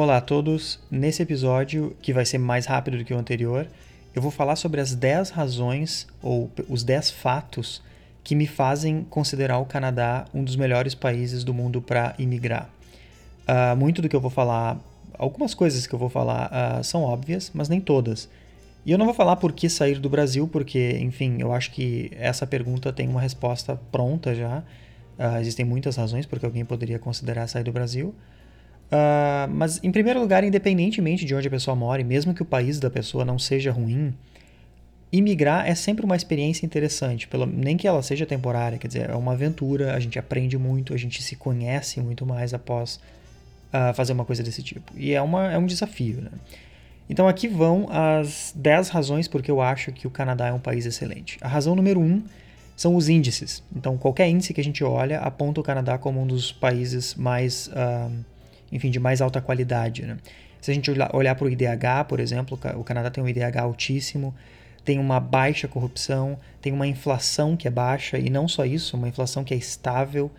Olá a todos! Nesse episódio, que vai ser mais rápido do que o anterior, eu vou falar sobre as 10 razões ou os 10 fatos que me fazem considerar o Canadá um dos melhores países do mundo para imigrar. Uh, muito do que eu vou falar, algumas coisas que eu vou falar uh, são óbvias, mas nem todas. E eu não vou falar por que sair do Brasil, porque, enfim, eu acho que essa pergunta tem uma resposta pronta já. Uh, existem muitas razões porque alguém poderia considerar sair do Brasil. Uh, mas, em primeiro lugar, independentemente de onde a pessoa mora, mesmo que o país da pessoa não seja ruim, imigrar é sempre uma experiência interessante, pelo, nem que ela seja temporária, quer dizer, é uma aventura, a gente aprende muito, a gente se conhece muito mais após uh, fazer uma coisa desse tipo. E é, uma, é um desafio. Né? Então, aqui vão as 10 razões porque eu acho que o Canadá é um país excelente. A razão número 1 um são os índices. Então, qualquer índice que a gente olha aponta o Canadá como um dos países mais. Uh, enfim, de mais alta qualidade. Né? Se a gente olhar para o IDH, por exemplo, o Canadá tem um IDH altíssimo, tem uma baixa corrupção, tem uma inflação que é baixa, e não só isso, uma inflação que é estável,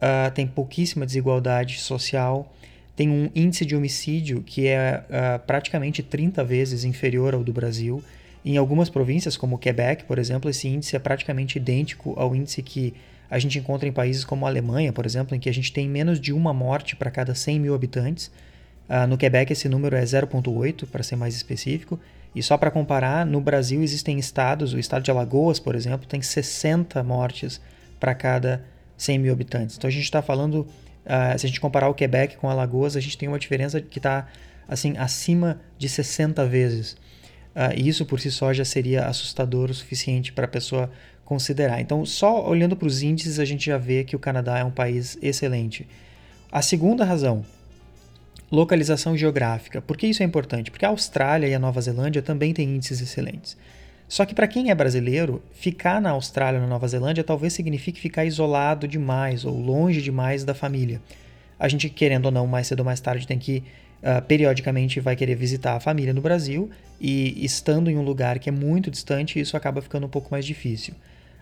uh, tem pouquíssima desigualdade social, tem um índice de homicídio que é uh, praticamente 30 vezes inferior ao do Brasil. Em algumas províncias, como Quebec, por exemplo, esse índice é praticamente idêntico ao índice que a gente encontra em países como a Alemanha, por exemplo, em que a gente tem menos de uma morte para cada 100 mil habitantes. Uh, no Quebec esse número é 0,8, para ser mais específico. E só para comparar, no Brasil existem estados, o estado de Alagoas, por exemplo, tem 60 mortes para cada 100 mil habitantes. Então a gente está falando, uh, se a gente comparar o Quebec com Alagoas, a gente tem uma diferença que está assim acima de 60 vezes. Uh, isso por si só já seria assustador o suficiente para a pessoa considerar. Então, só olhando para os índices, a gente já vê que o Canadá é um país excelente. A segunda razão, localização geográfica. Por que isso é importante? Porque a Austrália e a Nova Zelândia também têm índices excelentes. Só que para quem é brasileiro, ficar na Austrália ou na Nova Zelândia talvez signifique ficar isolado demais ou longe demais da família. A gente, querendo ou não, mais cedo ou mais tarde tem que uh, periodicamente vai querer visitar a família no Brasil e estando em um lugar que é muito distante, isso acaba ficando um pouco mais difícil.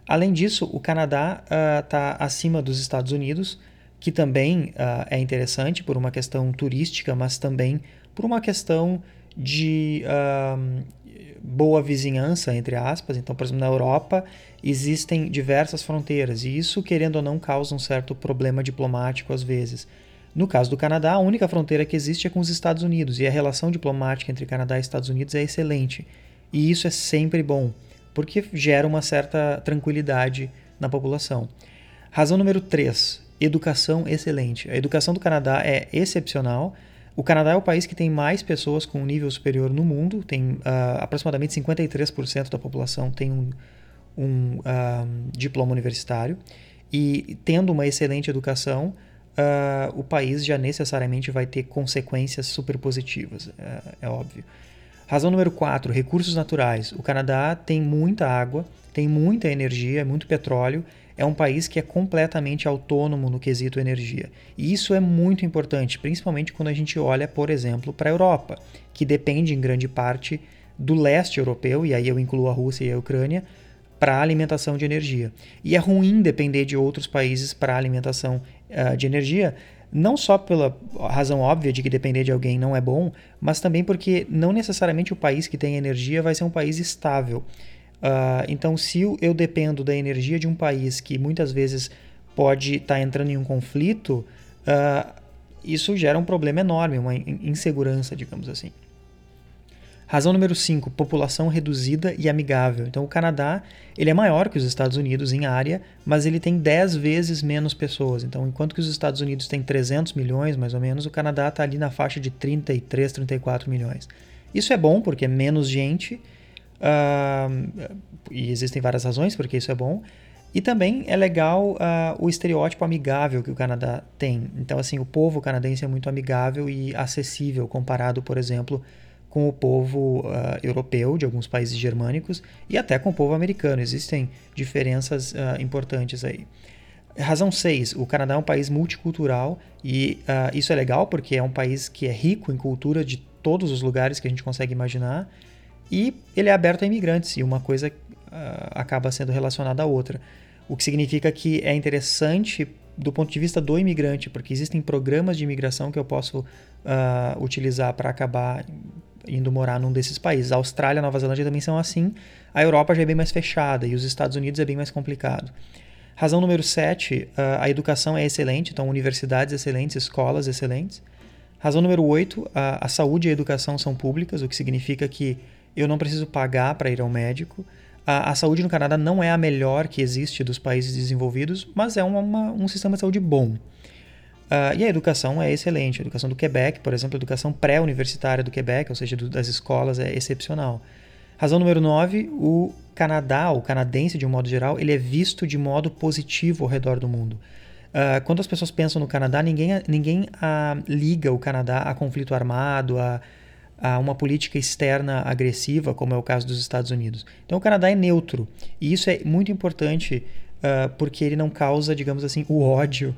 Além disso, o Canadá está uh, acima dos Estados Unidos, que também uh, é interessante por uma questão turística, mas também por uma questão de uh, boa vizinhança, entre aspas. Então, por exemplo, na Europa existem diversas fronteiras e isso, querendo ou não, causa um certo problema diplomático às vezes. No caso do Canadá, a única fronteira que existe é com os Estados Unidos e a relação diplomática entre Canadá e Estados Unidos é excelente. E isso é sempre bom porque gera uma certa tranquilidade na população. Razão número 3, educação excelente. A educação do Canadá é excepcional. O Canadá é o país que tem mais pessoas com nível superior no mundo, tem uh, aproximadamente 53% da população tem um, um uh, diploma universitário. E tendo uma excelente educação, uh, o país já necessariamente vai ter consequências super positivas, é, é óbvio. Razão número 4, recursos naturais. O Canadá tem muita água, tem muita energia, muito petróleo. É um país que é completamente autônomo no quesito energia. E isso é muito importante, principalmente quando a gente olha, por exemplo, para a Europa, que depende em grande parte do leste europeu, e aí eu incluo a Rússia e a Ucrânia, para alimentação de energia. E é ruim depender de outros países para alimentação uh, de energia, não só pela razão óbvia de que depender de alguém não é bom, mas também porque não necessariamente o país que tem energia vai ser um país estável. Uh, então, se eu dependo da energia de um país que muitas vezes pode estar tá entrando em um conflito, uh, isso gera um problema enorme, uma insegurança, digamos assim. Razão número 5, população reduzida e amigável. Então o Canadá, ele é maior que os Estados Unidos em área, mas ele tem 10 vezes menos pessoas. Então enquanto que os Estados Unidos têm 300 milhões, mais ou menos, o Canadá está ali na faixa de 33, 34 milhões. Isso é bom porque é menos gente, uh, e existem várias razões porque isso é bom, e também é legal uh, o estereótipo amigável que o Canadá tem. Então, assim, o povo canadense é muito amigável e acessível comparado, por exemplo, com o povo uh, europeu de alguns países germânicos e até com o povo americano. Existem diferenças uh, importantes aí. Razão 6. O Canadá é um país multicultural e uh, isso é legal porque é um país que é rico em cultura de todos os lugares que a gente consegue imaginar e ele é aberto a imigrantes e uma coisa acaba sendo relacionada à outra. O que significa que é interessante do ponto de vista do imigrante, porque existem programas de imigração que eu posso utilizar para acabar indo morar num desses países. A Austrália Nova Zelândia também são assim. A Europa já é bem mais fechada e os Estados Unidos é bem mais complicado. Razão número 7, uh, a educação é excelente, então universidades excelentes, escolas excelentes. Razão número 8, a, a saúde e a educação são públicas, o que significa que eu não preciso pagar para ir ao médico. A, a, saúde no Canadá não é a melhor que existe dos países desenvolvidos, mas é uma, uma, um sistema de saúde bom. Uh, e a educação é excelente. A educação do Quebec, por exemplo, a educação pré-universitária do Quebec, ou seja, do, das escolas, é excepcional. Razão número 9, o Canadá, o canadense de um modo geral, ele é visto de modo positivo ao redor do mundo. Uh, quando as pessoas pensam no Canadá, ninguém, ninguém uh, liga o Canadá a conflito armado, a, a uma política externa agressiva, como é o caso dos Estados Unidos. Então o Canadá é neutro. E isso é muito importante uh, porque ele não causa, digamos assim, o ódio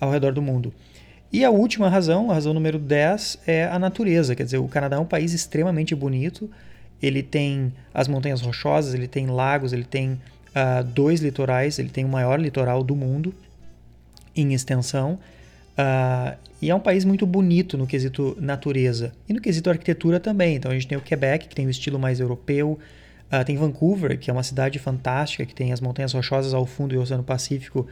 ao redor do mundo. E a última razão, a razão número 10, é a natureza. Quer dizer, o Canadá é um país extremamente bonito. Ele tem as montanhas rochosas, ele tem lagos, ele tem uh, dois litorais, ele tem o maior litoral do mundo em extensão. Uh, e é um país muito bonito no quesito natureza e no quesito arquitetura também. Então a gente tem o Quebec, que tem um estilo mais europeu. Uh, tem Vancouver, que é uma cidade fantástica, que tem as montanhas rochosas ao fundo e o Oceano Pacífico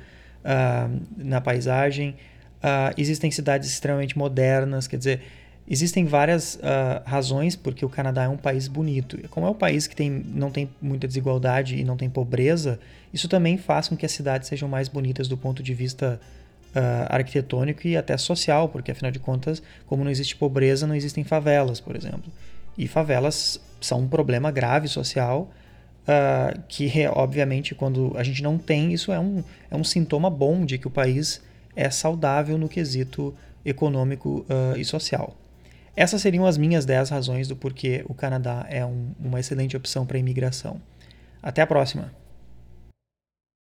uh, na paisagem. Uh, existem cidades extremamente modernas, quer dizer, existem várias uh, razões porque o Canadá é um país bonito. Como é um país que tem, não tem muita desigualdade e não tem pobreza, isso também faz com que as cidades sejam mais bonitas do ponto de vista uh, arquitetônico e até social, porque afinal de contas, como não existe pobreza, não existem favelas, por exemplo. E favelas são um problema grave social uh, que obviamente quando a gente não tem, isso é um, é um sintoma bom de que o país é saudável no quesito econômico uh, e social. Essas seriam as minhas 10 razões do porquê o Canadá é um, uma excelente opção para imigração. Até a próxima!